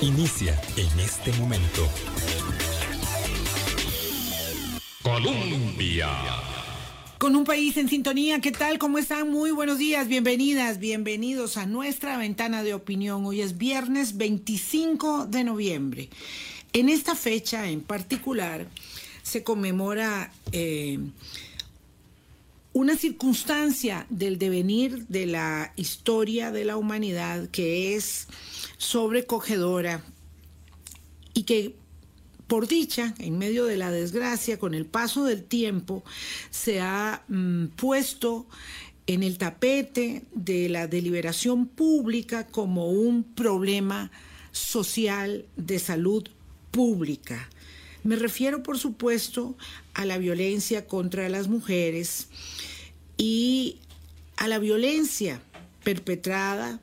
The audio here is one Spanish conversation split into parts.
Inicia en este momento. Colombia. Con un país en sintonía, ¿qué tal? ¿Cómo están? Muy buenos días, bienvenidas, bienvenidos a nuestra ventana de opinión. Hoy es viernes 25 de noviembre. En esta fecha en particular se conmemora eh, una circunstancia del devenir de la historia de la humanidad que es sobrecogedora y que por dicha, en medio de la desgracia, con el paso del tiempo, se ha mm, puesto en el tapete de la deliberación pública como un problema social de salud pública. Me refiero, por supuesto, a la violencia contra las mujeres y a la violencia perpetrada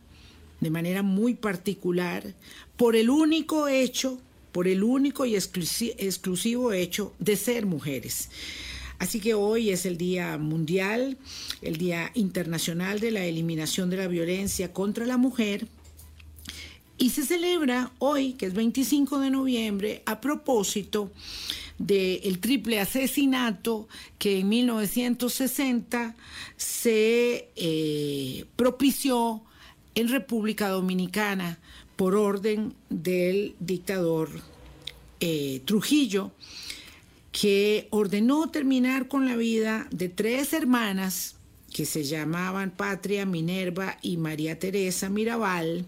de manera muy particular por el único hecho, por el único y exclusivo hecho de ser mujeres. Así que hoy es el Día Mundial, el Día Internacional de la Eliminación de la Violencia contra la Mujer y se celebra hoy, que es 25 de noviembre, a propósito del triple asesinato que en 1960 se eh, propició en República Dominicana por orden del dictador eh, Trujillo, que ordenó terminar con la vida de tres hermanas que se llamaban Patria, Minerva y María Teresa Mirabal,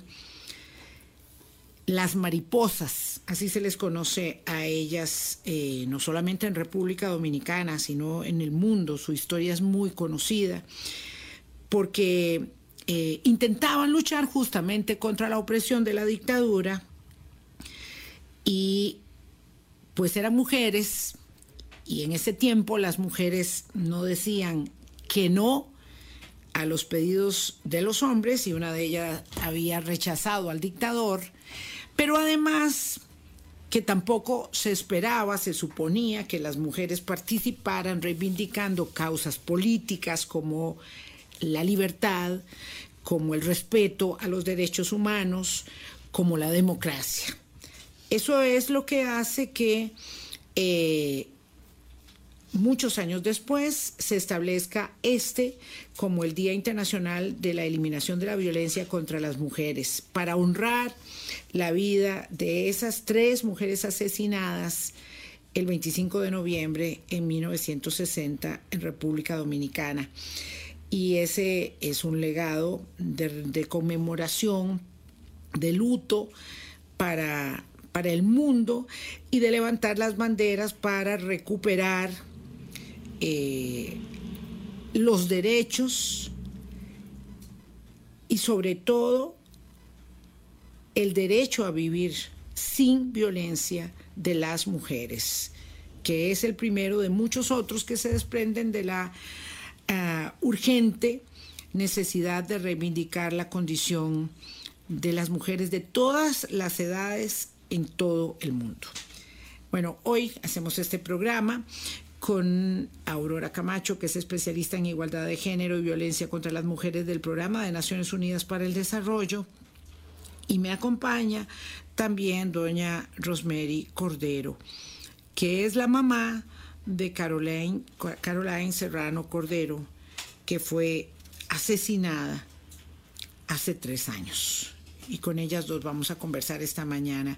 las mariposas, así se les conoce a ellas, eh, no solamente en República Dominicana, sino en el mundo. Su historia es muy conocida porque eh, intentaban luchar justamente contra la opresión de la dictadura y pues eran mujeres y en ese tiempo las mujeres no decían que no a los pedidos de los hombres y una de ellas había rechazado al dictador pero además que tampoco se esperaba, se suponía que las mujeres participaran reivindicando causas políticas como la libertad, como el respeto a los derechos humanos, como la democracia. Eso es lo que hace que eh, muchos años después se establezca este como el Día Internacional de la Eliminación de la Violencia contra las Mujeres, para honrar la vida de esas tres mujeres asesinadas el 25 de noviembre en 1960 en República Dominicana. Y ese es un legado de, conmemoración, de luto para, para el mundo y de levantar las banderas para recuperar eh, los derechos y sobre todo el derecho a vivir sin violencia de las mujeres, que es el primero de muchos otros que se desprenden de la ah, urgente necesidad de reivindicar la condición de las mujeres de todas las edades en todo el mundo. Bueno, hoy hacemos este programa con Aurora Camacho, que es especialista en igualdad de género y violencia contra las mujeres del Programa de Naciones Unidas para el Desarrollo y me acompaña también doña Rosemary Cordero, que es la mamá de Caroline, Serrano Cordero, que fue asesinada hace tres años. Y con ellas dos vamos a conversar esta mañana.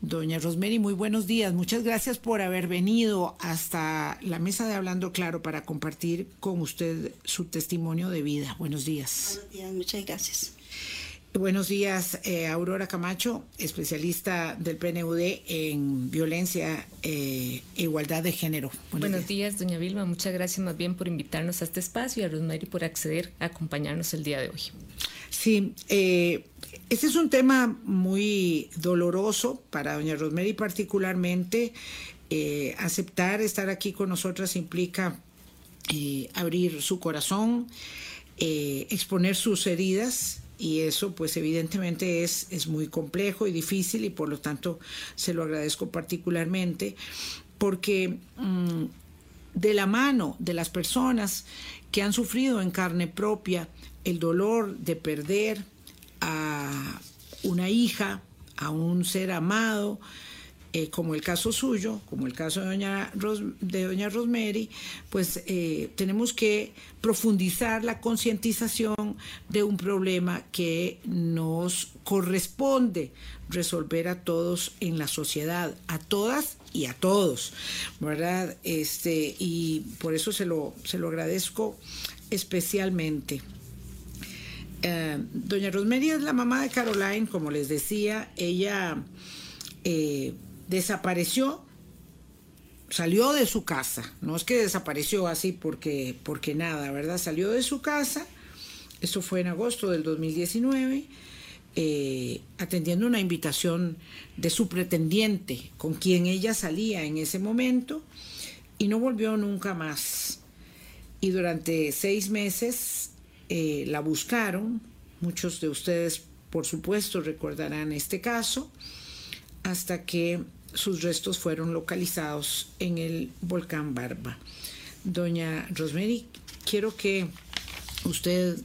Doña Rosemary, muy buenos días. Muchas gracias por haber venido hasta la mesa de Hablando Claro para compartir con usted su testimonio de vida. Buenos días. Buenos días, muchas gracias. Buenos días, eh, Aurora Camacho, especialista del PNUD en violencia e igualdad de género. Buenos, días. doña Vilma. Muchas gracias más bien por invitarnos a este espacio y a Rosemary por acceder a acompañarnos el día de hoy. Sí, eh, este es un tema muy doloroso para doña Rosemary particularmente. aceptar estar aquí con nosotras implica abrir su corazón, exponer sus heridas y eso pues evidentemente es, es muy complejo y difícil y por lo tanto se lo agradezco particularmente porque mm, de la mano de las personas que han sufrido en carne propia el dolor de perder a una hija, a un ser amado, eh, como el caso suyo, como el caso de doña, de doña Rosemary, pues eh, tenemos que profundizar la concientización de un problema que nos corresponde resolver a todos en la sociedad, a todas y a todos, ¿verdad? Este, y por eso se lo, se lo agradezco especialmente. Eh, doña Rosemary es la mamá de Caroline, como les decía, ella desapareció, salió de su casa, no es que desapareció así porque, porque nada, ¿verdad? Salió de su casa, eso fue en agosto del 2019, eh, atendiendo una invitación de su pretendiente, con quien ella salía en ese momento, y no volvió nunca más. Y durante seis meses eh, la buscaron, muchos de ustedes por supuesto recordarán este caso, hasta que sus restos fueron localizados en el volcán Barba. Doña Rosemary, quiero que usted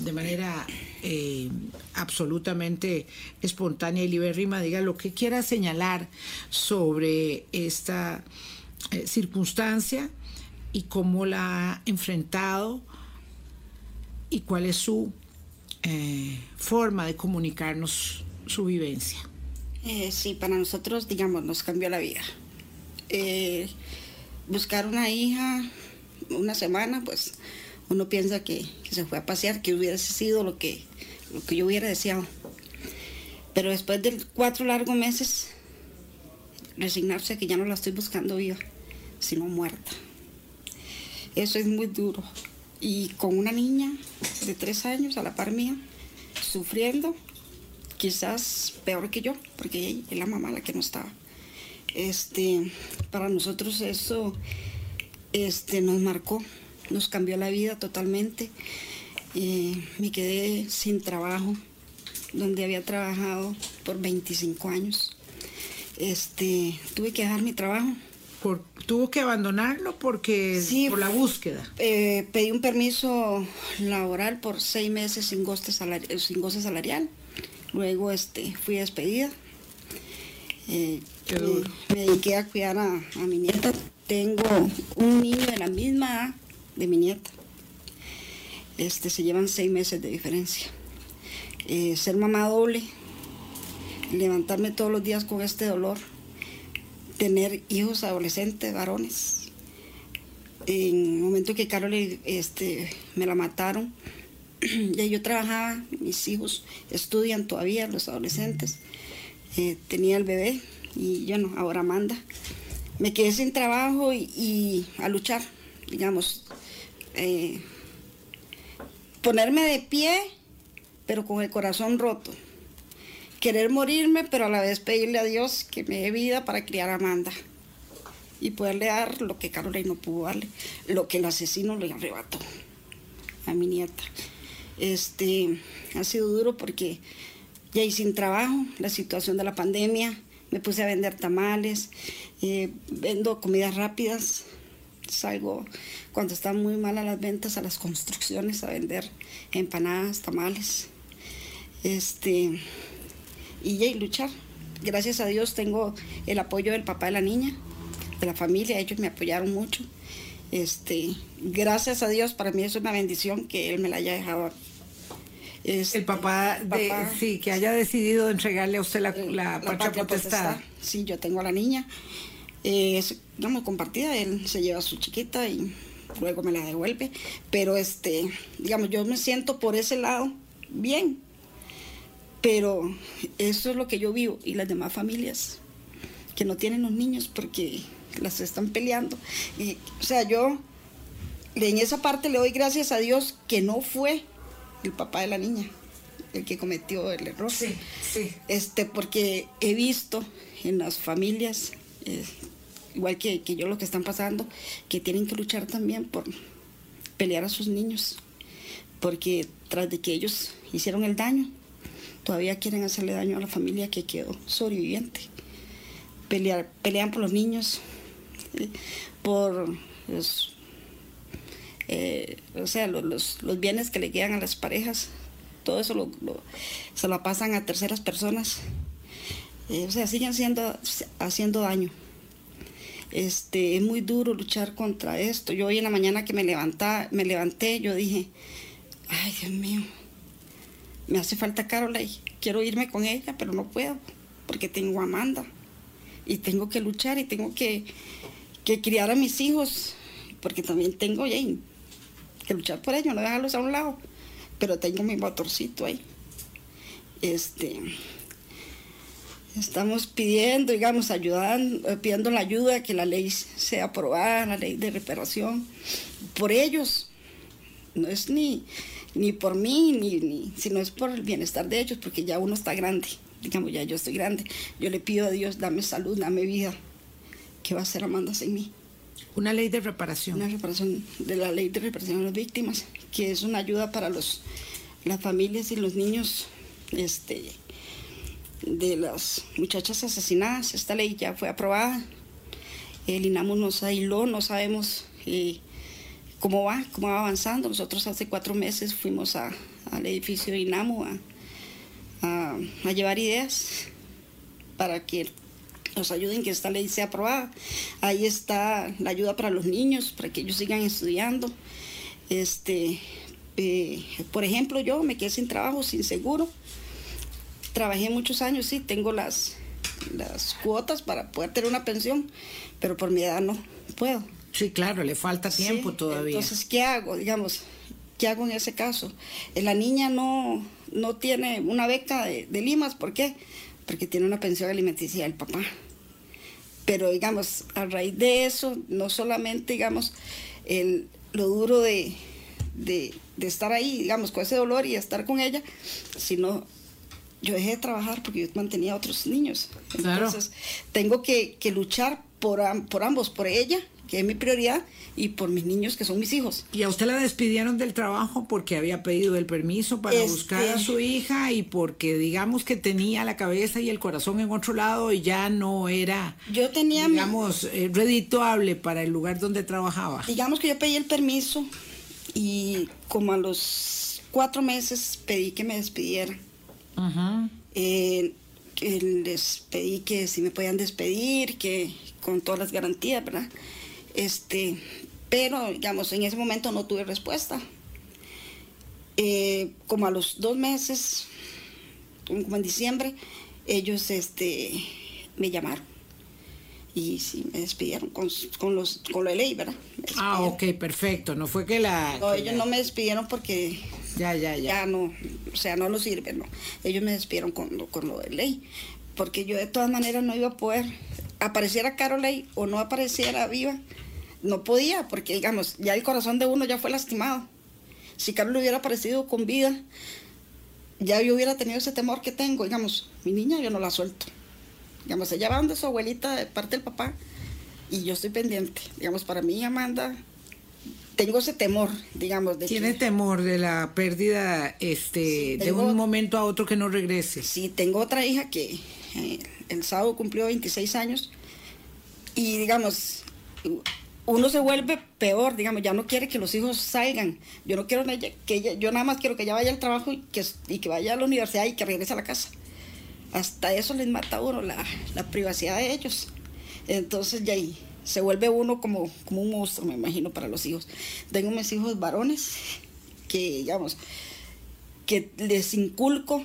de manera eh, absolutamente espontánea y libérrima diga lo que quiera señalar sobre esta eh, circunstancia y cómo la ha enfrentado y cuál es su eh, forma de comunicarnos su vivencia. Eh, sí, para nosotros, digamos, nos cambió la vida. Eh, buscar una hija una semana, pues uno piensa que, se fue a pasear, que hubiese sido lo que, lo que yo hubiera deseado. Pero después de cuatro largos meses, resignarse a que ya no la estoy buscando viva, sino muerta. Eso es muy duro. Y con una niña de tres años a la par mía, sufriendo, quizás peor que yo, porque es la mamá la que no estaba. Este, para nosotros eso este, nos marcó, nos cambió la vida totalmente. Eh, me quedé sin trabajo, donde había trabajado por 25 años. Este, tuve que dejar mi trabajo. Por, ¿Tuvo que abandonarlo porque por la búsqueda? Eh, pedí un permiso laboral por seis meses sin goce, sin goce salarial Luego este, fui despedida. Eh, me, dediqué a cuidar a, mi nieta. Tengo un niño de la misma edad de mi nieta. Este, se llevan seis meses de diferencia. Eh, ser mamá doble, levantarme todos los días con este dolor, tener hijos adolescentes, varones. En el momento que Carol este, me la mataron, ya yo trabajaba, mis hijos estudian todavía, los adolescentes. Eh, tenía el bebé y bueno, ahora manda. Me quedé sin trabajo y, a luchar, digamos. Eh, ponerme de pie, pero con el corazón roto. Querer morirme, pero a la vez pedirle a Dios que me dé vida para criar a Amanda y poderle dar lo que Carolina no pudo darle, lo que el asesino le arrebató a mi nieta. Este, ha sido duro porque ya hice sin trabajo, la situación de la pandemia, me puse a vender tamales, eh, vendo comidas rápidas, salgo cuando están muy malas las ventas a las construcciones a vender empanadas, tamales, este, y ya luchar. Gracias a Dios tengo el apoyo del papá de la niña, de la familia, ellos me apoyaron mucho. Este, gracias a Dios, para mí es una bendición que él me la haya dejado el papá, de, sí, que haya decidido entregarle a usted la, la, potestad. Sí, yo tengo a la niña. Eh, es, digamos, compartida. Él se lleva a su chiquita y luego me la devuelve. Pero, este, digamos, yo me siento por ese lado bien. Pero eso es lo que yo vivo y las demás familias que no tienen los niños porque las están peleando. Y, o sea, yo en esa parte le doy gracias a Dios que no fue el papá de la niña, el que cometió el error. Sí, sí. Este, porque he visto en las familias, eh, igual que, que, yo lo que están pasando, que tienen que luchar también por pelear a sus niños, porque tras de que ellos hicieron el daño, todavía quieren hacerle daño a la familia que quedó sobreviviente. Pelear, pelean por los niños, eh, por eh, o sea, los, los, bienes que le quedan a las parejas, todo eso lo, se la pasan a terceras personas. Eh, o sea, siguen siendo, haciendo daño. Este, es muy duro luchar contra esto. Yo hoy en la mañana que me, levanta, me levanté, yo dije, ay Dios mío, me hace falta Carola y quiero irme con ella, pero no puedo, porque tengo a Amanda y tengo que luchar y tengo que, que criar a mis hijos, porque también tengo que luchar por ellos, no dejarlos a un lado, pero tengo mi motorcito ahí. Este, estamos pidiendo, digamos, ayudando, eh, pidiendo la ayuda, que la ley sea aprobada, la ley de reparación, por ellos. No es ni, ni por mí, ni, ni, sino es por el bienestar de ellos, porque ya uno está grande, digamos, ya yo estoy grande. Yo le pido a Dios, dame salud, dame vida. ¿Qué va a hacer Amanda sin mí? Una ley de reparación. Una reparación de la ley de reparación a las víctimas, que es una ayuda para los, las familias y los niños este, de las muchachas asesinadas. Esta ley ya fue aprobada. El INAMU nos aisló, no sabemos eh, cómo va, cómo va avanzando. Nosotros hace cuatro meses fuimos al edificio de INAMU a, llevar ideas para que nos ayuden que esta ley sea aprobada. Ahí está la ayuda para los niños, para que ellos sigan estudiando. Este, por ejemplo, yo me quedé sin trabajo, sin seguro. Trabajé muchos años, sí, tengo las cuotas para poder tener una pensión, pero por mi edad no puedo. Sí, claro, le falta tiempo todavía. Entonces, ¿qué hago? Digamos, ¿qué hago en ese caso? Eh, la niña no, no tiene una beca de, Limas, ¿por qué? Porque tiene una pensión alimenticia del papá. Pero digamos, a raíz de eso, no solamente, digamos, el, lo duro de, de, estar ahí, digamos, con ese dolor y estar con ella, sino yo dejé de trabajar porque yo mantenía a otros niños. Entonces, tengo que, que luchar por, por ambos, por ella que es mi prioridad, y por mis niños, que son mis hijos. ¿Y a usted la despidieron del trabajo porque había pedido el permiso para este buscar a su hija y porque digamos que tenía la cabeza y el corazón en otro lado y ya no era, yo tenía digamos, eh, redituable para el lugar donde trabajaba? Digamos que yo pedí el permiso y como a los cuatro meses pedí que me despidieran. Eh, les pedí que si me podían despedir, que con todas las garantías, ¿verdad? Este, pero, digamos, en ese momento no tuve respuesta. Eh, como a los dos meses, como en diciembre, ellos este, me llamaron. Y sí, me despidieron con, con, los, con lo de ley, ¿verdad? Ah, ok, perfecto. No fue que la... No, ellos no me despidieron porque... Ya, ya, ya. Ya no, o sea, no nos sirve, ¿no? Ellos me despidieron con, con lo de ley. Porque yo de todas maneras no iba a poder, apareciera Carolei o no apareciera viva, no podía, porque digamos, ya el corazón de uno ya fue lastimado. Si Carlos hubiera aparecido con vida, ya yo hubiera tenido ese temor que tengo. Digamos, mi niña yo no la suelto. Digamos, ella va donde su abuelita de parte del papá y yo estoy pendiente. Digamos, para mí, Amanda, tengo ese temor, digamos. De ¿Tiene temor de la pérdida este, de un momento a otro que no regrese? Sí, tengo otra hija que eh, el sábado cumplió 26 años y, digamos, uno se vuelve peor, digamos, ya no quiere que los hijos salgan. Yo no quiero que ella, yo nada más quiero que ella vaya al trabajo y que, y que vaya a la universidad y que regrese a la casa. Hasta eso les mata a uno la, privacidad de ellos. Entonces ya ahí se vuelve uno como, como un monstruo, me imagino, para los hijos. Tengo mis hijos varones que, digamos, que les inculco,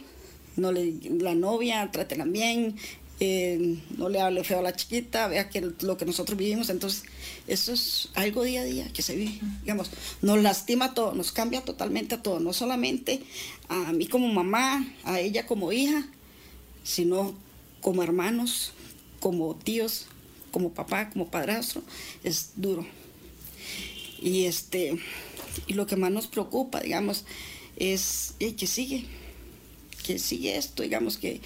no la novia, trátenla bien, eh, no le hable feo a la chiquita, vea que lo que nosotros vivimos, entonces eso es algo día a día que se vive, digamos, nos lastima todo, nos cambia totalmente a todo, no solamente a mí como mamá, a ella como hija, sino como hermanos, como tíos, como papá, como padrastro, es duro. Y este, y lo que más nos preocupa, digamos, es que sigue, que sigue esto, digamos que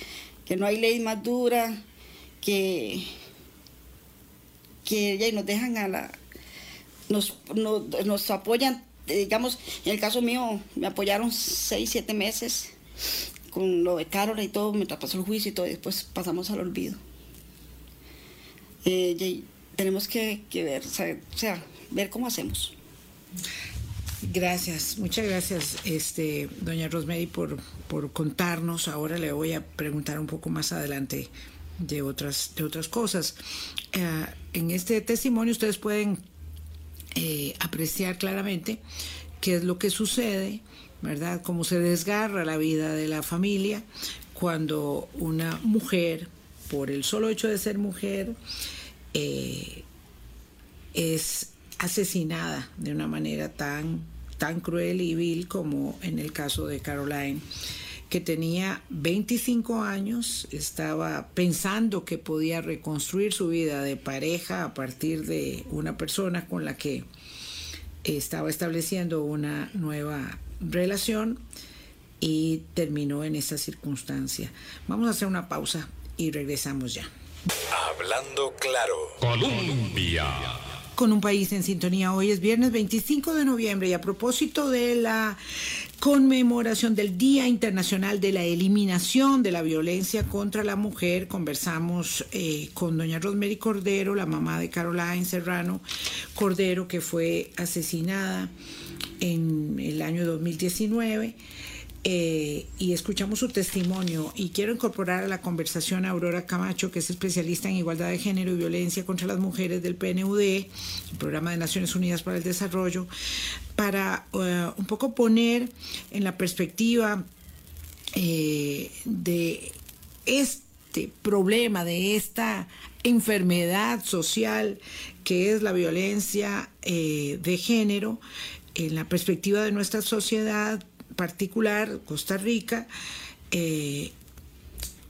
que no hay ley más dura, que, que nos dejan a la, nos, nos, apoyan, digamos, en el caso mío me apoyaron seis, siete meses con lo de Carol y todo, mientras pasó el juicio y todo, y después pasamos al olvido. Eh, tenemos que, ver, o sea, ver cómo hacemos. Gracias, muchas gracias, este, doña Rosemary, por, por contarnos. Ahora le voy a preguntar un poco más adelante de otras, de otras cosas. Eh, en este testimonio ustedes pueden eh, apreciar claramente qué es lo que sucede, ¿verdad? Cómo se desgarra la vida de la familia cuando una mujer, por el solo hecho de ser mujer, eh, es asesinada de una manera tan, tan cruel y vil como en el caso de Caroline que tenía 25 años, estaba pensando que podía reconstruir su vida de pareja a partir de una persona con la que estaba estableciendo una nueva relación y terminó en esa circunstancia. Vamos a hacer una pausa y regresamos ya. Hablando claro. Colombia con un país en sintonía. Hoy es viernes 25 de noviembre y a propósito de la conmemoración del Día Internacional de la Eliminación de la Violencia contra la Mujer, conversamos eh, con doña Rosemary Cordero, la mamá de Caroline Serrano Cordero, que fue asesinada en el año 2019. Eh, y escuchamos su testimonio y quiero incorporar a la conversación a Aurora Camacho, que es especialista en igualdad de género y violencia contra las mujeres del PNUD, el Programa de Naciones Unidas para el Desarrollo, para eh, un poco poner en la perspectiva eh, de este problema, de esta enfermedad social que es la violencia de género, en la perspectiva de nuestra sociedad particular, Costa Rica, eh,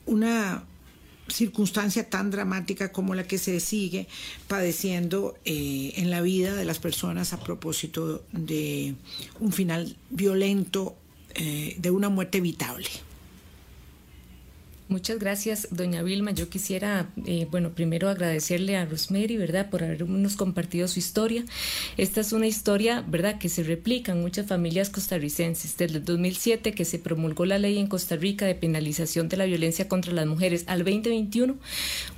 una circunstancia tan dramática como la que se sigue padeciendo eh, en la vida de las personas a propósito de un final violento, eh, de una muerte evitable. Muchas gracias, doña Vilma. Yo quisiera, eh, bueno, primero agradecerle a Rosemary, ¿verdad?, por habernos compartido su historia. Esta es una historia, ¿verdad?, que se replica en muchas familias costarricenses. Desde el 2007, que se promulgó la ley en Costa Rica de penalización de la violencia contra las mujeres, al 2021,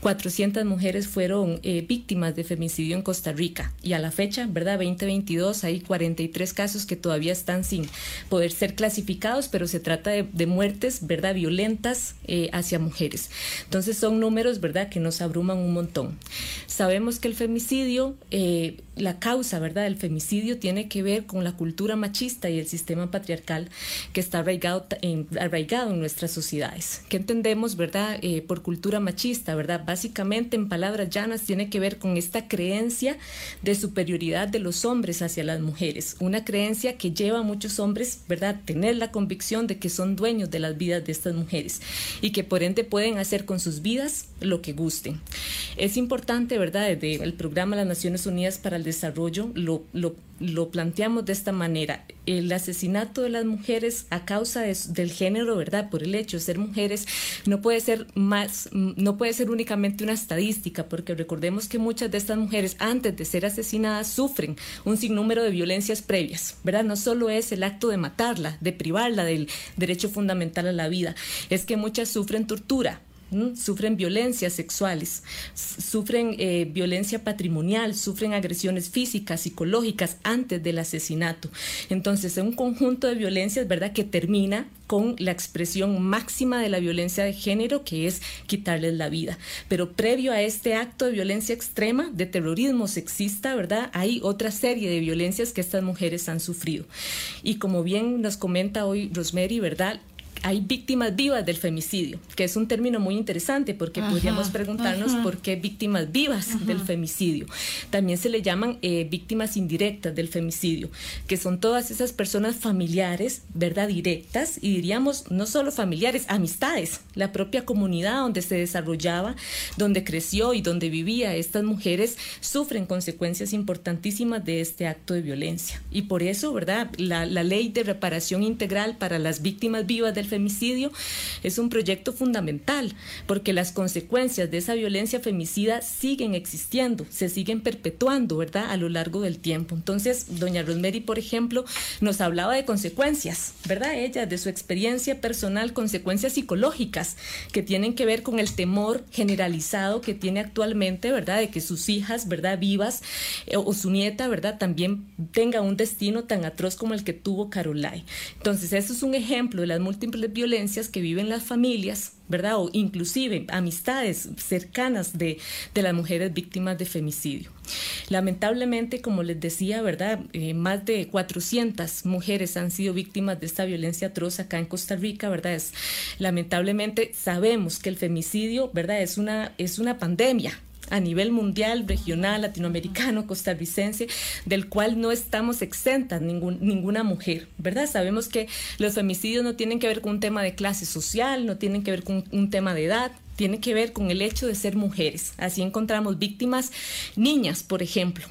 400 mujeres fueron eh, víctimas de femicidio en Costa Rica. Y a la fecha, ¿verdad?, 2022, hay 43 casos que todavía están sin poder ser clasificados, pero se trata de, muertes, ¿verdad?, violentas. Eh, hacia mujeres. Entonces son números, ¿verdad?, que nos abruman un montón. Sabemos que el femicidio, eh, la causa, ¿verdad?, del femicidio tiene que ver con la cultura machista y el sistema patriarcal que está arraigado en, arraigado en nuestras sociedades. ¿Qué entendemos, verdad, eh, por cultura machista, verdad? Básicamente, en palabras llanas, tiene que ver con esta creencia de superioridad de los hombres hacia las mujeres. Una creencia que lleva a muchos hombres, ¿verdad?, tener la convicción de que son dueños de las vidas de estas mujeres y que por ende pueden hacer con sus vidas lo que gusten. Es importante, ¿verdad?, desde el programa de las Naciones Unidas para el Desarrollo lo, lo, lo planteamos de esta manera. El asesinato de las mujeres a causa del género, ¿verdad?, por el hecho de ser mujeres, no puede ser más, no puede ser únicamente una estadística, porque recordemos que muchas de estas mujeres antes de ser asesinadas sufren un sinnúmero de violencias previas, ¿verdad? No solo es el acto de matarla, de privarla del derecho fundamental a la vida, es que muchas sufren tortura, sufren violencias sexuales, sufren eh, violencia patrimonial, sufren agresiones físicas, psicológicas antes del asesinato. Entonces, es un conjunto de violencias, ¿verdad?, que termina con la expresión máxima de la violencia de género, que es quitarles la vida. Pero previo a este acto de violencia extrema, de terrorismo sexista, ¿verdad? Hay otra serie de violencias que estas mujeres han sufrido. Y como bien nos comenta hoy Rosemary, ¿verdad? Hay víctimas vivas del femicidio, que es un término muy interesante porque podríamos preguntarnos por qué víctimas vivas del femicidio. También se le llaman eh, víctimas indirectas del femicidio, que son todas esas personas familiares, ¿verdad? Directas y diríamos no solo familiares, amistades, la propia comunidad donde se desarrollaba, donde creció y donde vivía estas mujeres sufren consecuencias importantísimas de este acto de violencia. Y por eso, ¿verdad? La, la ley de reparación integral para las víctimas vivas del femicidio es un proyecto fundamental porque las consecuencias de esa violencia femicida siguen existiendo, se siguen perpetuando, ¿verdad? A lo largo del tiempo. Entonces, doña Rosemary, por ejemplo, nos hablaba de consecuencias, ¿verdad? Ella, de su experiencia personal, consecuencias psicológicas que tienen que ver con el temor generalizado que tiene actualmente, ¿verdad? De que sus hijas, ¿verdad? Vivas eh, o su nieta, ¿verdad? También tenga un destino tan atroz como el que tuvo Carolai. Entonces, eso es un ejemplo de las múltiples violencias que viven las familias, ¿verdad? O inclusive amistades cercanas de, de las mujeres víctimas de femicidio. Lamentablemente, como les decía, ¿verdad? Eh, más de 400 mujeres han sido víctimas de esta violencia atroz acá en Costa Rica, ¿verdad? Es, lamentablemente sabemos que el femicidio, ¿verdad? Es una, es una pandemia, a nivel mundial, regional, latinoamericano, costarricense, del cual no estamos exentas ningún, ninguna mujer, ¿verdad? Sabemos que los femicidios no tienen que ver con un tema de clase social, no tienen que ver con un tema de edad, tiene que ver con el hecho de ser mujeres. Así encontramos víctimas niñas, por ejemplo,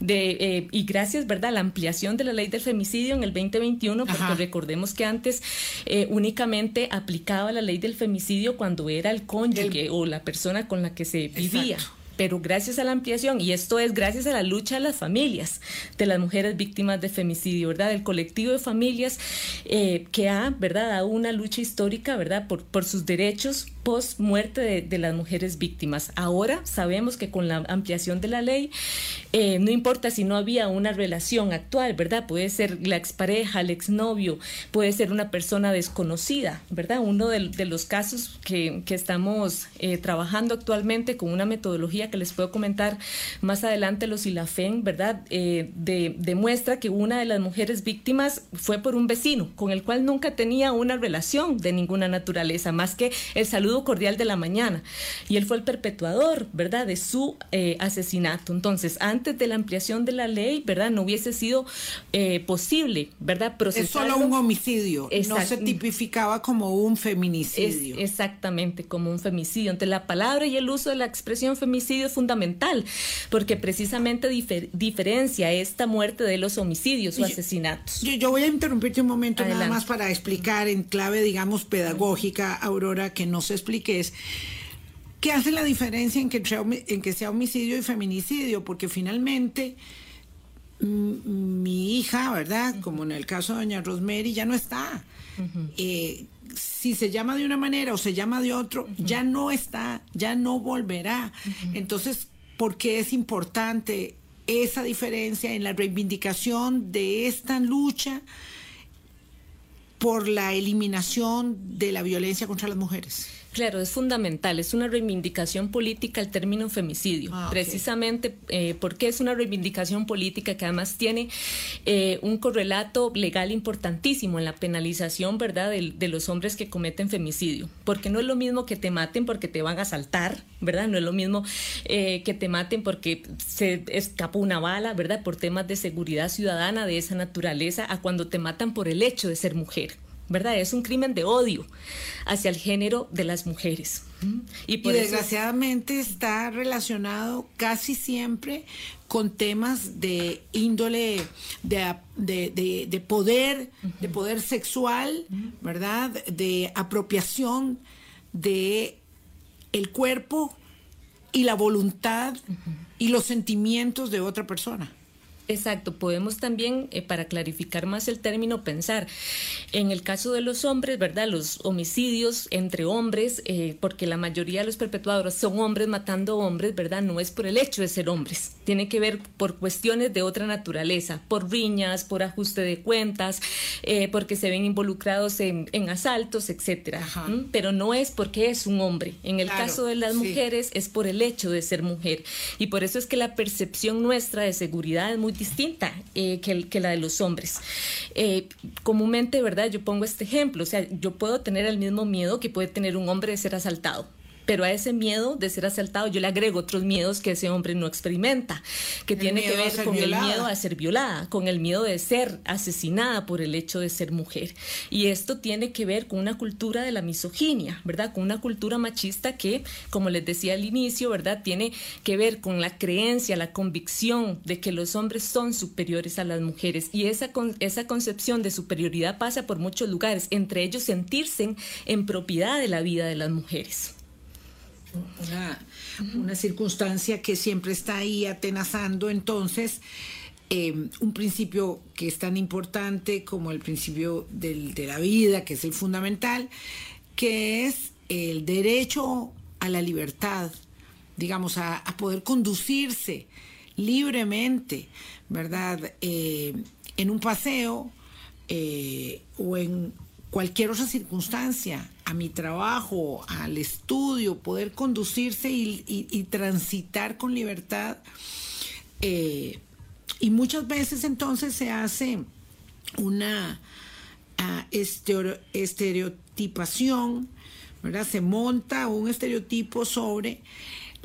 de, eh, y gracias, ¿verdad?, a la ampliación de la ley del femicidio en el 2021, porque recordemos que antes eh, únicamente aplicaba la ley del femicidio cuando era el cónyuge o la persona con la que se vivía pero gracias a la ampliación, y esto es gracias a la lucha de las familias, de las mujeres víctimas de femicidio, ¿verdad? Del colectivo de familias eh, que ha, ¿verdad?, dado una lucha histórica, ¿verdad?, por, por sus derechos post muerte de, las mujeres víctimas. Ahora sabemos que con la ampliación de la ley, eh, no importa si no había una relación actual, ¿verdad? Puede ser la expareja, el exnovio, puede ser una persona desconocida, ¿verdad? Uno de, los casos que, estamos eh, trabajando actualmente con una metodología que les puedo comentar más adelante, los ILAFEN, ¿verdad? Eh, demuestra que una de las mujeres víctimas fue por un vecino con el cual nunca tenía una relación de ninguna naturaleza, más que el saludo cordial de la mañana. Y él fue el perpetuador, ¿verdad?, de su eh, asesinato. Entonces, antes de la ampliación de la ley, ¿verdad?, no hubiese sido eh, posible, ¿verdad?, procesarlo. Es solo un homicidio, no se tipificaba como un feminicidio. exactamente, como un femicidio. Entonces, la palabra y el uso de la expresión femicidio es fundamental, porque precisamente diferencia esta muerte de los homicidios o asesinatos. Yo, voy a interrumpirte un momento nada más para explicar en clave, digamos, pedagógica, Aurora, que no se expliques, ¿qué hace la diferencia en que, en que sea homicidio y feminicidio? Porque finalmente mi hija, ¿verdad? Como en el caso de doña Rosemary, ya no está. Eh, si se llama de una manera o se llama de otro, ya no está, ya no volverá. Entonces, ¿por qué es importante esa diferencia en la reivindicación de esta lucha por la eliminación de la violencia contra las mujeres? Claro, es fundamental, es una reivindicación política el término femicidio, ah, precisamente eh, porque es una reivindicación política que además tiene eh, un correlato legal importantísimo en la penalización, ¿verdad?, de, los hombres que cometen femicidio, porque no es lo mismo que te maten porque te van a asaltar, ¿verdad? No es lo mismo eh, que te maten porque se escapó una bala, ¿verdad?, por temas de seguridad ciudadana de esa naturaleza, a cuando te matan por el hecho de ser mujer. ¿Verdad? Es un crimen de odio hacia el género de las mujeres. Y, desgraciadamente está relacionado casi siempre con temas de índole de, poder, de poder sexual, ¿verdad? De apropiación de el cuerpo y la voluntad y los sentimientos de otra persona. Exacto, podemos también, eh, para clarificar más el término, pensar en el caso de los hombres, ¿verdad? Los homicidios entre hombres, eh, porque la mayoría de los perpetuadores son hombres matando hombres, ¿verdad? No es por el hecho de ser hombres, tiene que ver por cuestiones de otra naturaleza, por riñas, por ajuste de cuentas, eh, porque se ven involucrados en, asaltos, etcétera. ¿Mm? Pero no es porque es un hombre. En el caso de las mujeres es por el hecho de ser mujer. Y por eso es que la percepción nuestra de seguridad es muy distinta eh, que, la de los hombres. Eh, comúnmente, ¿verdad? Yo pongo este ejemplo, o sea, yo puedo tener el mismo miedo que puede tener un hombre de ser asaltado Pero a ese miedo de ser asaltado yo le agrego otros miedos que ese hombre no experimenta, que tiene que ver con el miedo a ser violada, con el miedo de ser asesinada por el hecho de ser mujer. Y esto tiene que ver con una cultura de la misoginia, ¿verdad? Con una cultura machista que, como les decía al inicio, ¿verdad? Tiene que ver con la creencia, la convicción de que los hombres son superiores a las mujeres. Y esa, esa concepción de superioridad pasa por muchos lugares, entre ellos sentirse en propiedad de la vida de las mujeres. Una, circunstancia que siempre está ahí atenazando entonces eh, un principio que es tan importante como el principio de la vida, que es el fundamental, que es el derecho a la libertad, digamos, a, poder conducirse libremente, ¿verdad? Eh, en un paseo eh, o en cualquier otra circunstancia, a mi trabajo, al estudio, poder conducirse y, transitar con libertad. Eh, y muchas veces entonces se hace una ah, estereotipación, ¿verdad? Se monta un estereotipo sobre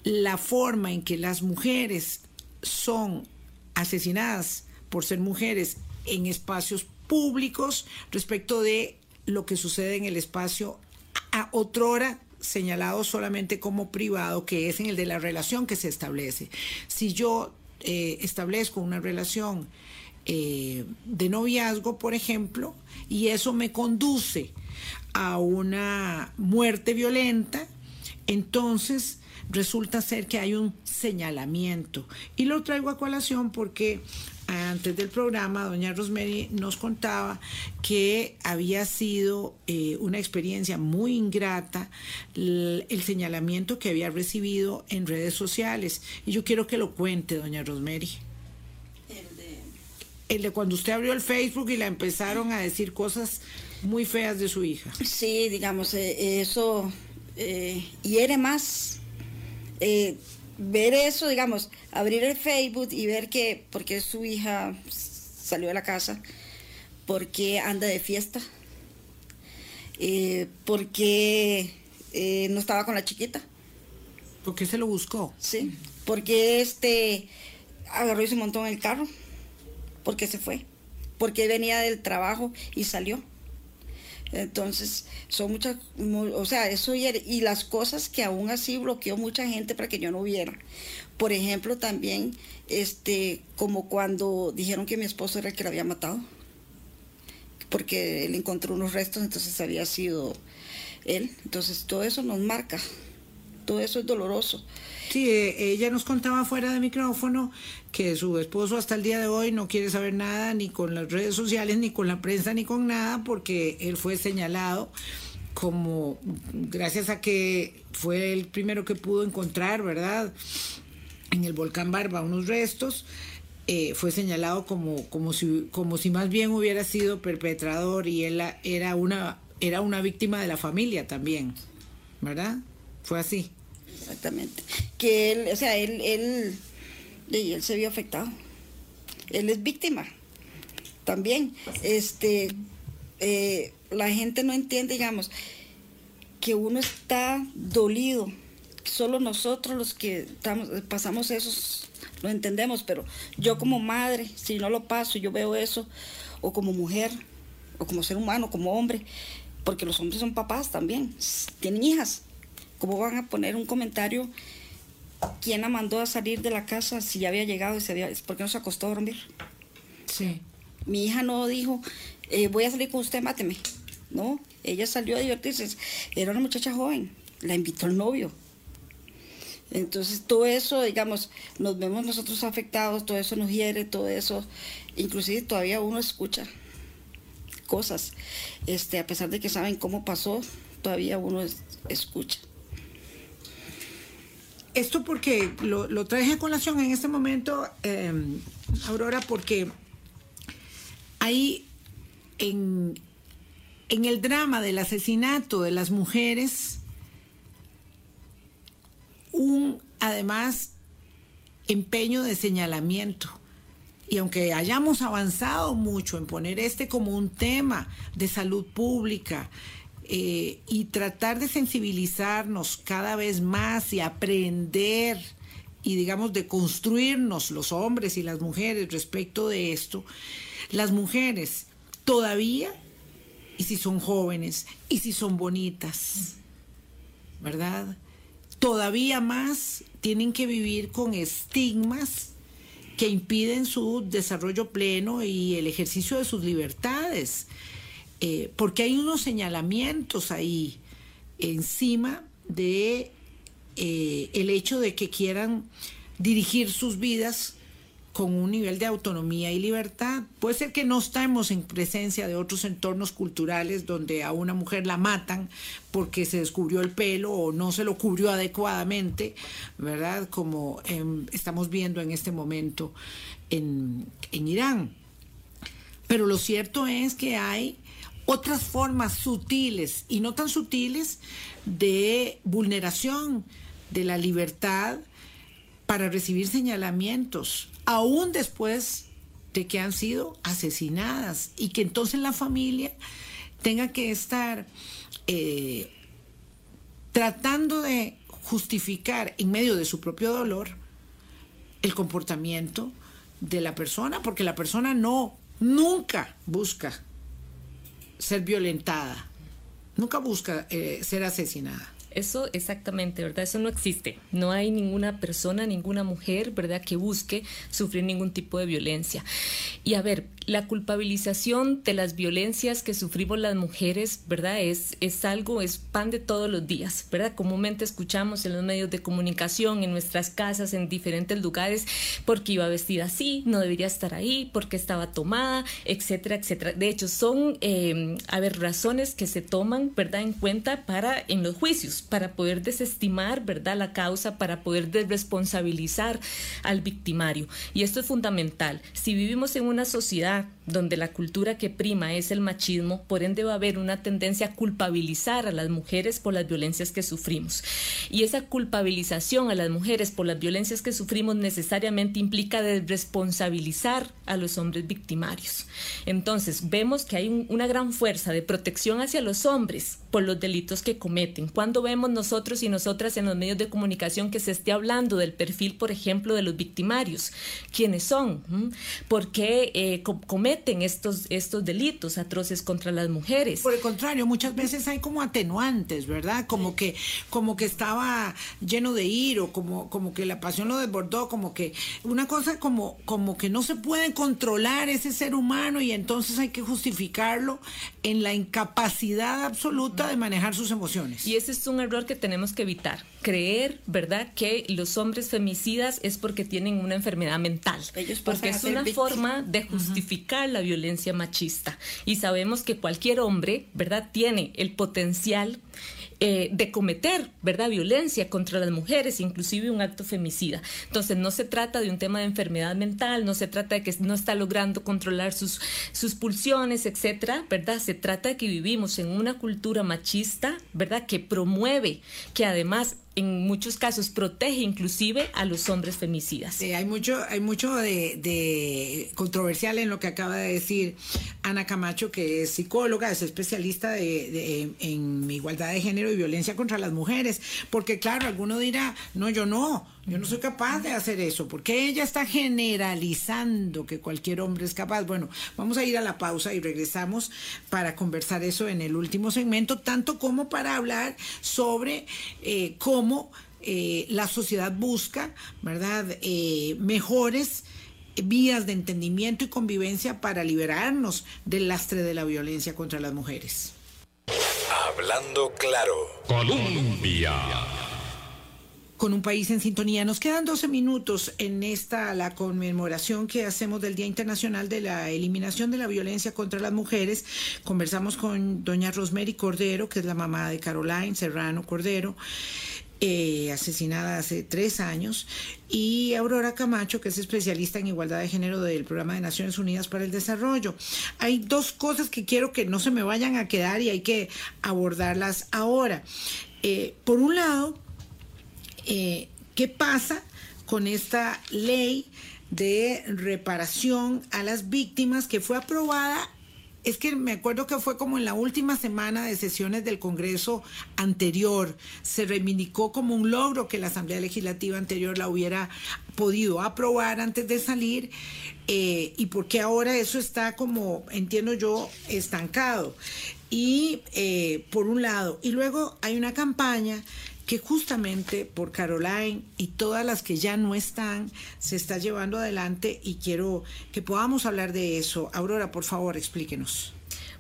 la forma en que las mujeres son asesinadas por ser mujeres en espacios públicos respecto de lo que sucede en el espacio a otrora señalado solamente como privado, que es en el de la relación que se establece. Si yo eh, establezco una relación eh, de noviazgo, por ejemplo, y eso me conduce a una muerte violenta, entonces resulta ser que hay un señalamiento. Y lo traigo a colación porque antes del programa, doña Rosemary nos contaba que había sido eh, una experiencia muy ingrata el, señalamiento que había recibido en redes sociales. Y yo quiero que lo cuente, doña Rosemary. El de... Cuando usted abrió el Facebook y la empezaron a decir cosas muy feas de su hija. Sí, digamos, eh, eso eh, hiere más. Ver eso, digamos, abrir el Facebook y ver que, porque su hija salió de la casa, porque anda de fiesta, eh, porque eh, no estaba con la chiquita. ¿Por qué se lo buscó? Sí, porque este agarró y se montó en el carro, porque se fue, porque venía del trabajo y salió. Entonces, son muchas, o sea, eso y, las cosas que aún así bloqueó mucha gente para que yo no viera. Por ejemplo, también, este, como cuando dijeron que mi esposo era el que la había matado, porque él encontró unos restos, entonces había sido él. Entonces, todo eso nos marca, todo eso es doloroso. Sí, eh, ella nos contaba fuera de micrófono que su esposo hasta el día de hoy no quiere saber nada ni con las redes sociales, ni con la prensa, ni con nada, porque él fue señalado como, gracias a que fue el primero que pudo encontrar, ¿verdad? En el volcán Barba unos restos. Eh, fue señalado como, como, si, como si más bien hubiera sido perpetrador y él era una, era una víctima de la familia también, ¿verdad? Fue así. Exactamente. Que él, o sea, él, él, él se vio afectado. Él es víctima también. Este, eh, la gente no entiende, digamos, que uno está dolido. Solo nosotros los que estamos, pasamos eso lo entendemos, pero yo como madre, si no lo paso, yo veo eso, o como mujer, o como ser humano, como hombre, porque los hombres son papás también, tienen hijas, ¿Cómo van a poner un comentario? ¿Quién la mandó a salir de la casa si ya había llegado y se había, ¿por qué no se acostó a dormir? Sí. Mi hija no dijo, eh, voy a salir con usted, máteme. No, ella salió a divertirse. Era una muchacha joven, la invitó el novio. Entonces todo eso, digamos, nos vemos nosotros afectados, todo eso nos hiere, todo eso, inclusive todavía uno escucha cosas, este, a pesar de que saben cómo pasó, todavía uno escucha. Esto porque lo, traje a colación en este momento, em, Aurora, porque hay en, en el drama del asesinato de las mujeres un, además, empeño de señalamiento. Y aunque hayamos avanzado mucho en poner este como un tema de salud pública, eh, y tratar de sensibilizarnos cada vez más y aprender y digamos de construirnos los hombres y las mujeres respecto de esto, las mujeres todavía, y si son jóvenes, y si son bonitas, ¿verdad? Todavía más tienen que vivir con estigmas que impiden su desarrollo pleno y el ejercicio de sus libertades, eh, porque hay unos señalamientos ahí encima de eh, el hecho de que quieran dirigir sus vidas con un nivel de autonomía y libertad. Puede ser que no estemos en presencia de otros entornos culturales donde a una mujer la matan porque se descubrió el pelo o no se lo cubrió adecuadamente, ¿verdad? Como em, estamos viendo en este momento en, en Irán. Pero lo cierto es que hay otras formas sutiles y no tan sutiles de vulneración de la libertad para recibir señalamientos aún después de que han sido asesinadas y que entonces la familia tenga que estar eh, tratando de justificar en medio de su propio dolor el comportamiento de la persona, porque la persona no, nunca busca ser violentada, nunca busca eh, ser asesinada. Eso exactamente, ¿verdad? Eso no existe. No hay ninguna persona, ninguna mujer, ¿verdad?, que busque sufrir ningún tipo de violencia. Y a ver, la culpabilización de las violencias que sufrimos las mujeres, ¿verdad? Es, es algo, es pan de todos los días, ¿verdad? Comúnmente escuchamos en los medios de comunicación, en nuestras casas, en diferentes lugares, porque iba vestida así, no debería estar ahí, porque estaba tomada, etcétera, etcétera. De hecho, son, eh, a ver, razones que se toman, ¿verdad?, en cuenta para, en los juicios, para poder desestimar, ¿verdad?, la causa, para poder desresponsabilizar al victimario. Y esto es fundamental. Si vivimos en una sociedad donde la cultura que prima es el machismo, por ende va a haber una tendencia a culpabilizar a las mujeres por las violencias que sufrimos. Y esa culpabilización a las mujeres por las violencias que sufrimos necesariamente implica desresponsabilizar a los hombres victimarios. Entonces, vemos que hay una gran fuerza de protección hacia los hombres por los delitos que cometen. Cuando vemos nosotros y nosotras en los medios de comunicación que se esté hablando del perfil, por ejemplo, de los victimarios? ¿Quiénes son? ¿Mm? ¿Por qué eh, cometen estos, estos delitos atroces contra las mujeres? Por el contrario, muchas veces hay como atenuantes, ¿verdad? Como que, como que estaba lleno de iro, como, como que la pasión lo desbordó, como que una cosa como, como que no se puede controlar ese ser humano y entonces hay que justificarlo en la incapacidad absoluta de manejar sus emociones. Y ese es un error que tenemos que evitar. Creer, ¿verdad?, que los hombres femicidas es porque tienen una enfermedad mental. porque es una forma de justificar la violencia machista. Y sabemos que cualquier hombre, ¿verdad?, tiene el potencial eh, de cometer, ¿verdad?, violencia contra las mujeres, inclusive un acto femicida. Entonces, no se trata de un tema de enfermedad mental, no se trata de que no está logrando controlar sus, sus pulsiones, etcétera, ¿verdad? Se trata de que vivimos en una cultura machista, ¿verdad?, que promueve, que además en muchos casos protege inclusive a los hombres femicidas. Sí, hay mucho, hay mucho de, controversial en lo que acaba de decir Ana Camacho, que es psicóloga, es especialista de, en igualdad de género y violencia contra las mujeres, porque claro, alguno dirá, no, yo no, yo no soy capaz de hacer eso, porque ella está generalizando que cualquier hombre es capaz. Bueno, vamos a ir a la pausa y regresamos para conversar eso en el último segmento, tanto como para hablar sobre eh, cómo eh, la sociedad busca, ¿verdad?, eh, mejores vías de entendimiento y convivencia para liberarnos del lastre de la violencia contra las mujeres. Hablando claro. Colombia. Con un país en sintonía. Nos quedan 12 minutos en esta la conmemoración que hacemos del Día Internacional de la Eliminación de la Violencia contra las Mujeres. Conversamos con doña Rosemary Cordero, que es la mamá de Caroline Serrano Cordero. Eh, asesinada hace tres años, y Aurora Camacho, que es especialista en igualdad de género del Programa de Naciones Unidas para el Desarrollo. Hay dos cosas que quiero que no se me vayan a quedar y hay que abordarlas ahora. Eh, por un lado, eh, ¿qué pasa con esta ley de reparación a las víctimas que fue aprobada es que me acuerdo que fue como en la última semana de sesiones del Congreso anterior, se reivindicó como un logro que la Asamblea Legislativa anterior la hubiera podido aprobar antes de salir eh, y porque ahora eso está como, entiendo yo, estancado. Y eh, por un lado, y luego hay una campaña que justamente por Caroline y todas las que ya no están se está llevando adelante y quiero que podamos hablar de eso. Aurora, por favor, explíquenos.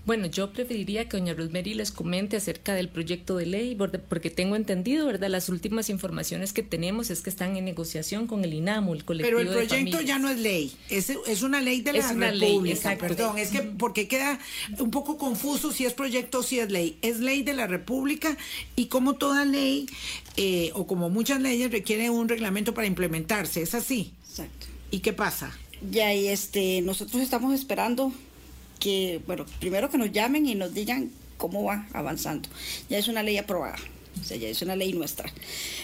Bueno, yo preferiría que doña Rosemary les comente acerca del proyecto de ley, porque tengo entendido, ¿verdad? Las últimas informaciones que tenemos es que están en negociación con el INAMO, el colectivo Pero el proyecto ya no es ley, es, es una ley de la República, perdón, es que porque queda un poco confuso si es proyecto o si es ley. Es ley de la República y como toda ley, eh, o como muchas leyes, requiere un reglamento para implementarse, ¿es así? Exacto. ¿Y qué pasa? Ya, y este, nosotros estamos esperando que, bueno, primero que nos llamen y nos digan cómo va avanzando. Ya es una ley aprobada, o sea, ya es una ley nuestra.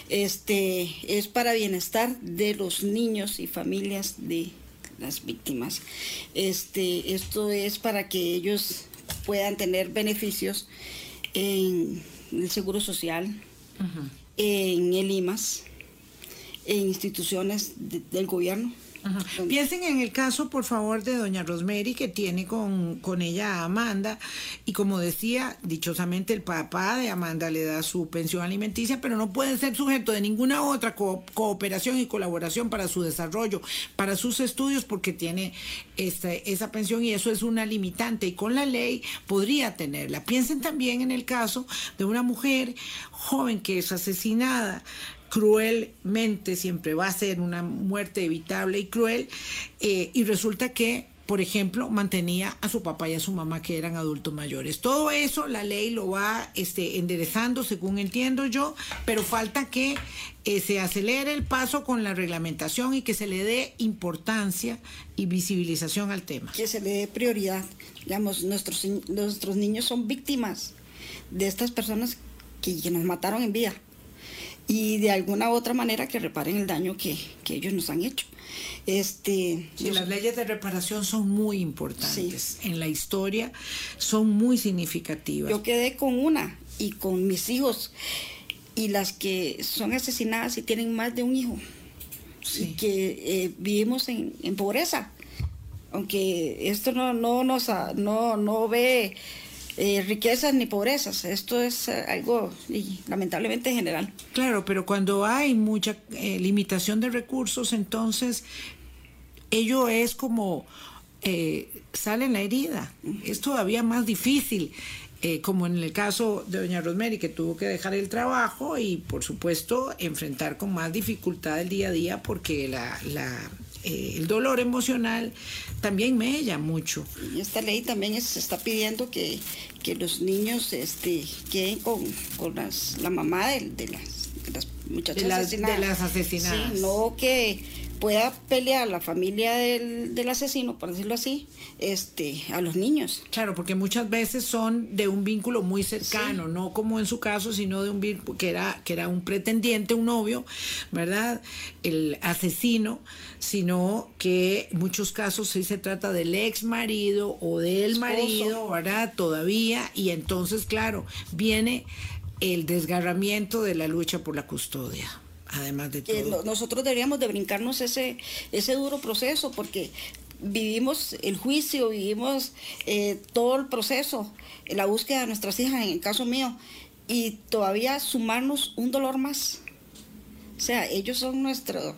Este, es para bienestar de los niños y familias de las víctimas. Este, esto es para que ellos puedan tener beneficios en el Seguro Social, en el IMAS, en instituciones del gobierno Piensen en el caso, por favor, de doña Rosemary, que tiene con, con ella a Amanda, y como decía, dichosamente el papá de Amanda le da su pensión alimenticia, pero no puede ser sujeto de ninguna otra cooperación y colaboración para su desarrollo, para sus estudios, porque tiene esta, esa pensión y eso es una limitante, y con la ley podría tenerla. Piensen también en el caso de una mujer joven que es asesinada cruelmente, siempre va a ser una muerte evitable y cruel, eh, y resulta que por ejemplo, mantenía a su papá y a su mamá que eran adultos mayores. Todo eso la ley lo va este, enderezando, según entiendo yo, pero falta que eh, se acelere el paso con la reglamentación y que se le dé importancia y visibilización al tema. Que se le dé prioridad. Digamos, nuestros, nuestros niños son víctimas de estas personas que, que nos mataron en vida y de alguna u otra manera que reparen el daño que, ellos nos han hecho. Este, las leyes de reparación son muy importantes en la historia, son muy significativas. Yo quedé con una y con mis hijos y las que son asesinadas y tienen más de un hijo y que eh, vivimos en, en, pobreza. Aunque esto no, no, nos, no, no ve eh, riquezas ni pobrezas. Esto es eh, algo lamentablemente general. Claro, pero cuando hay mucha eh, limitación de recursos, entonces ello es como sale en la herida. Es todavía más difícil. como en el caso de doña Rosemary, que tuvo que dejar el trabajo y, por supuesto, enfrentar con más dificultad el día a día porque la, eh, el dolor emocional también me ella mucho. Y esta ley también se está pidiendo que, los niños este, queden con, con la mamá de, las, muchachas asesinadas. De las asesinadas. no que pueda pelear la familia del, del, asesino, por decirlo así, este, a los niños. Claro, porque muchas veces son de un vínculo muy cercano, no como en su caso, sino de un vínculo que era, que era un pretendiente, un novio, ¿verdad? El asesino, sino que en muchos casos sí se trata del ex marido o del marido, ¿verdad? Todavía, y entonces, claro, viene el desgarramiento de la lucha por la custodia además de todo. nosotros deberíamos de brincarnos ese, ese duro proceso porque vivimos el juicio, vivimos eh, todo el proceso, la búsqueda de nuestras hijas, en el caso mío, y todavía sumarnos un dolor más. O sea, ellos son nuestro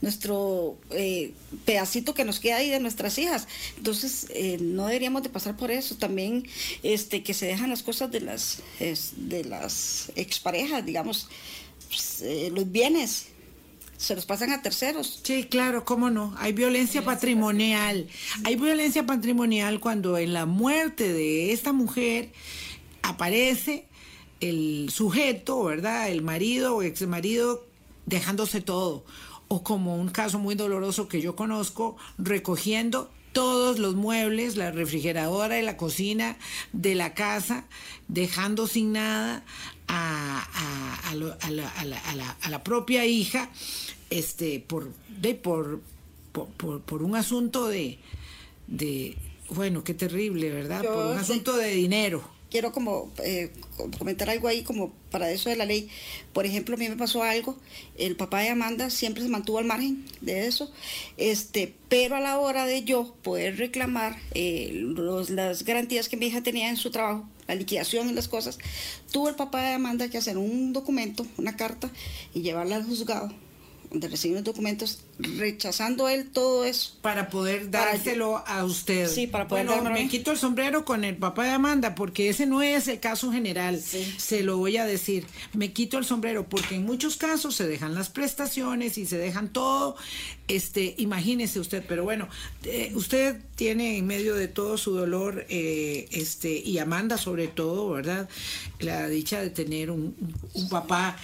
nuestro eh, pedacito que nos queda ahí de nuestras hijas. Entonces, eh, no deberíamos de pasar por eso. También este, que se dejan las cosas de las, de las exparejas, digamos, pues, eh, los bienes se los pasan a terceros. Sí, claro, cómo no. Hay violencia patrimonial. Hay violencia patrimonial cuando en la muerte de esta mujer aparece el sujeto, ¿verdad? El marido o ex marido dejándose todo. O como un caso muy doloroso que yo conozco, recogiendo todos los muebles, la refrigeradora y la cocina de la casa, dejando sin nada a, la, propia hija este, por, de, por, por, por, un asunto de, de, bueno, qué terrible, ¿verdad? Por un asunto de dinero quiero como eh, comentar algo ahí como para eso de la ley. Por ejemplo, a mí me pasó algo, el papá de Amanda siempre se mantuvo al margen de eso, este, pero a la hora de yo poder reclamar eh, las garantías que mi hija tenía en su trabajo, la liquidación y las cosas, tuvo el papá de Amanda que hacer un documento, una carta y llevarla al juzgado de recibir los documentos, rechazando él todo eso. Para poder dárselo a usted. Sí, para poder bueno, me quito el sombrero con el papá de Amanda, porque ese no es el caso general. Se lo voy a decir. Me quito el sombrero, porque en muchos casos se dejan las prestaciones y se dejan todo. Este, imagínese usted, pero bueno, eh, usted tiene en medio de todo su dolor, eh, este, y Amanda sobre todo, ¿verdad? La dicha de tener un, un papá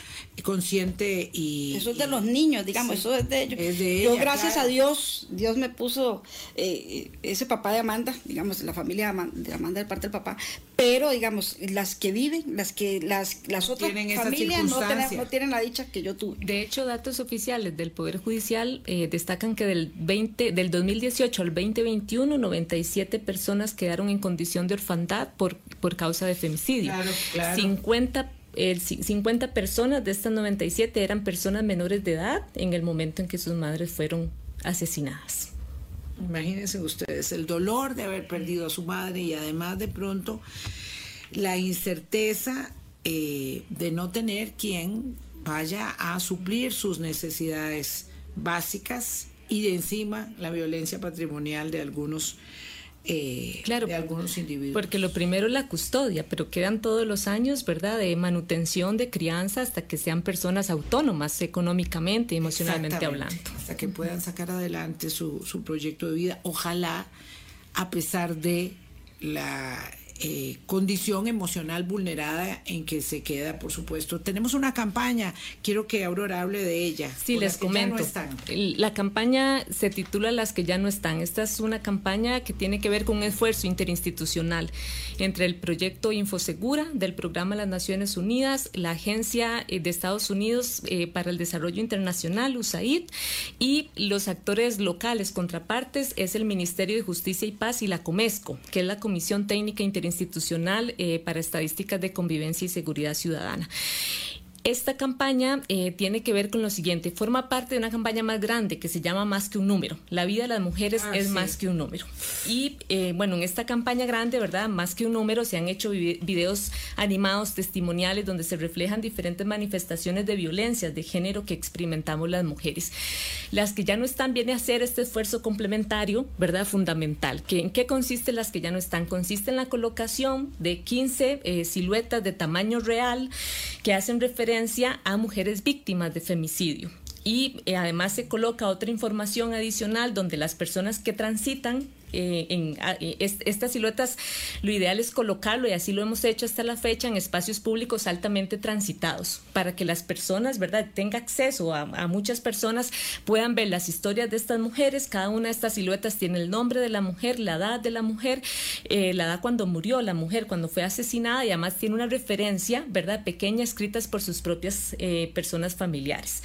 consciente y... Eso es de los niños, digamos, eso es de ellos. Yo, gracias a Dios, Dios me puso eh, ese papá de Amanda, digamos, la familia de Amanda, de parte del papá, pero digamos, las que viven, las que las, las otras familias no tienen, no tienen, la dicha que yo tuve. De hecho, datos oficiales del Poder Judicial eh, destacan que del 20, del 2018 al 2021, 97 personas quedaron en condición de orfandad por, por causa de femicidio. Claro, claro. 50 el 50 personas de estas 97 eran personas menores de edad en el momento en que sus madres fueron asesinadas. Imagínense ustedes el dolor de haber perdido a su madre y además de pronto la incerteza eh, de no tener quien vaya a suplir sus necesidades básicas y de encima la violencia patrimonial de algunos eh, claro, de algunos individuos. Porque lo primero es la custodia, pero quedan todos los años, ¿verdad?, de manutención, de crianza, hasta que sean personas autónomas económicamente y emocionalmente hablando. Hasta que puedan sacar adelante su, su proyecto de vida. Ojalá, a pesar de la eh, condición emocional vulnerada en que se queda, por supuesto. Tenemos una campaña, quiero que Aurora hable de ella. Sí, les comento. La campaña se titula Las que ya no están. Esta es una campaña que tiene que ver con un esfuerzo interinstitucional entre el proyecto Infosegura del Programa de las Naciones Unidas, la Agencia eh, de Estados Unidos eh, para el Desarrollo Internacional, USAID, y los actores locales contrapartes es el Ministerio de Justicia y Paz y la Comesco, que es la Comisión Técnica Interinstitucional institucional eh, para estadísticas de convivencia y seguridad ciudadana. Esta campaña eh, tiene que ver con lo siguiente, forma parte de una campaña más grande que se llama Más que un número. La vida de las mujeres ah, es más que un número. Y eh, bueno, en esta campaña grande, ¿verdad? Más que un número, se han hecho videos animados, testimoniales, donde se reflejan diferentes manifestaciones de violencia de género que experimentamos las mujeres. Las que ya no están viene a hacer este esfuerzo complementario, ¿verdad? Fundamental. ¿Que, ¿En qué consiste las que ya no están? Consiste en la colocación de 15 eh, siluetas de tamaño real que hacen referencia a mujeres víctimas de femicidio. Y eh, además se coloca otra información adicional donde las personas que transitan eh, en eh, estas siluetas, lo ideal es colocarlo, y así lo hemos hecho hasta la fecha, en espacios públicos altamente transitados, para que las personas, ¿verdad?, tengan acceso a, muchas personas, puedan ver las historias de estas mujeres. Cada una de estas siluetas tiene el nombre de la mujer, la edad de la mujer, eh, la edad cuando murió la mujer, cuando fue asesinada, y además tiene una referencia, ¿verdad?, pequeña, escritas por sus propias personas familiares.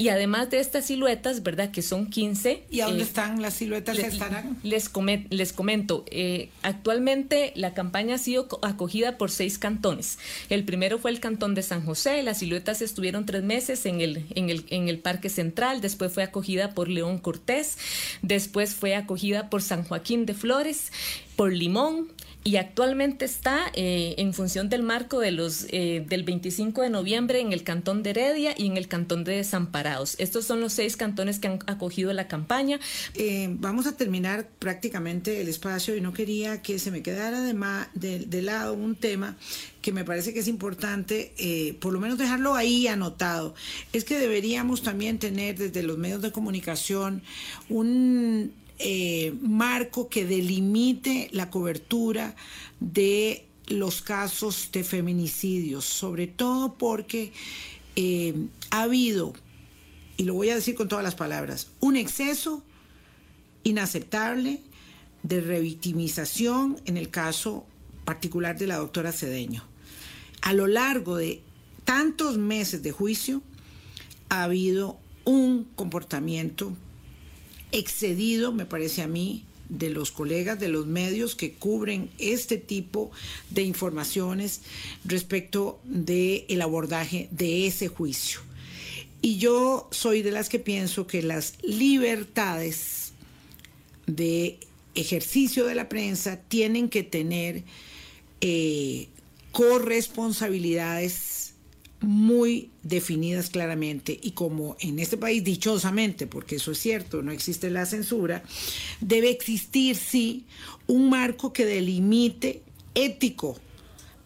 Y además de estas siluetas, ¿verdad? Que son 15. ¿Y a dónde están las siluetas? Les, estarán? Les, les comento, eh, actualmente la campaña ha sido acogida por seis cantones. El primero fue el cantón de San José, las siluetas estuvieron tres meses en el, en el, en el Parque Central, después fue acogida por León Cortés, después fue acogida por San Joaquín de Flores, por Limón, y actualmente está eh, en función del marco de los eh, del 25 de noviembre en el cantón de Heredia y en el cantón de Desamparados. Estos son los seis cantones que han acogido la campaña. Eh, vamos a terminar prácticamente el espacio y no quería que se me quedara de, de, de lado un tema que me parece que es importante, por lo menos dejarlo ahí anotado, es que deberíamos también tener desde los medios de comunicación un eh, marco que delimite la cobertura de los casos de feminicidios, sobre todo porque eh, ha habido, y lo voy a decir con todas las palabras, un exceso inaceptable de revictimización en el caso particular de la doctora Cedeño. A lo largo de tantos meses de juicio ha habido un comportamiento excedido, me parece a mí, de los colegas de los medios que cubren este tipo de informaciones respecto del el abordaje de ese juicio. Y yo soy de las que pienso que las libertades de ejercicio de la prensa tienen que tener eh, corresponsabilidades muy definidas claramente y como en este país dichosamente, porque eso es cierto, no existe la censura, debe existir sí un marco que delimite ético,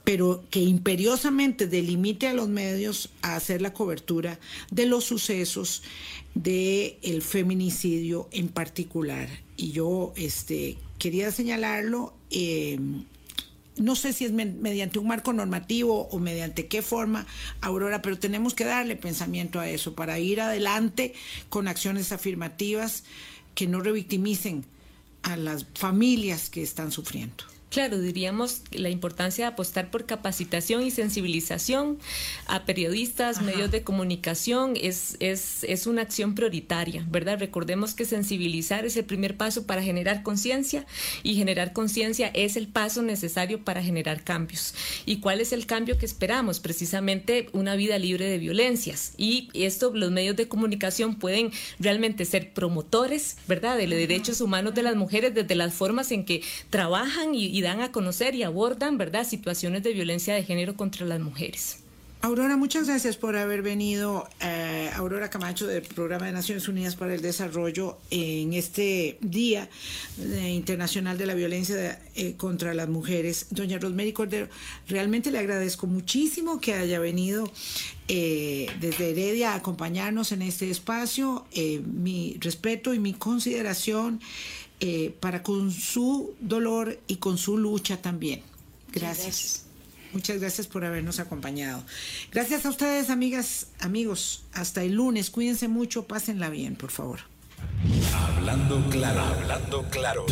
pero que imperiosamente delimite a los medios a hacer la cobertura de los sucesos del el feminicidio en particular. Y yo este, quería señalarlo. Eh, no sé si es mediante un marco normativo o mediante qué forma, Aurora, pero tenemos que darle pensamiento a eso para ir adelante con acciones afirmativas que no revictimicen a las familias que están sufriendo. Claro, diríamos la importancia de apostar por capacitación y sensibilización a periodistas, medios de comunicación, es, es, es, una acción prioritaria, ¿verdad? Recordemos que sensibilizar es el primer paso para generar conciencia y generar conciencia es el paso necesario para generar cambios. ¿Y cuál es el cambio que esperamos? Precisamente una vida libre de violencias. Y esto los medios de comunicación pueden realmente ser promotores, ¿verdad? De los derechos humanos de las mujeres desde las formas en que trabajan y, y dan a conocer y abordan, ¿verdad?, situaciones de violencia de género contra las mujeres. Aurora, muchas gracias por haber venido, eh, Aurora Camacho del Programa de Naciones Unidas para el Desarrollo en este Día eh, Internacional de la Violencia eh, contra las Mujeres. Doña Rosemary Cordero, realmente le agradezco muchísimo que haya venido desde Heredia a acompañarnos en este espacio. mi respeto y mi consideración para con su dolor y con su lucha también. gracias. Muchas gracias por habernos acompañado. Gracias a ustedes, amigas, amigos. Hasta el lunes. Cuídense mucho, pásenla bien, por favor. Hablando claro, hablando claro.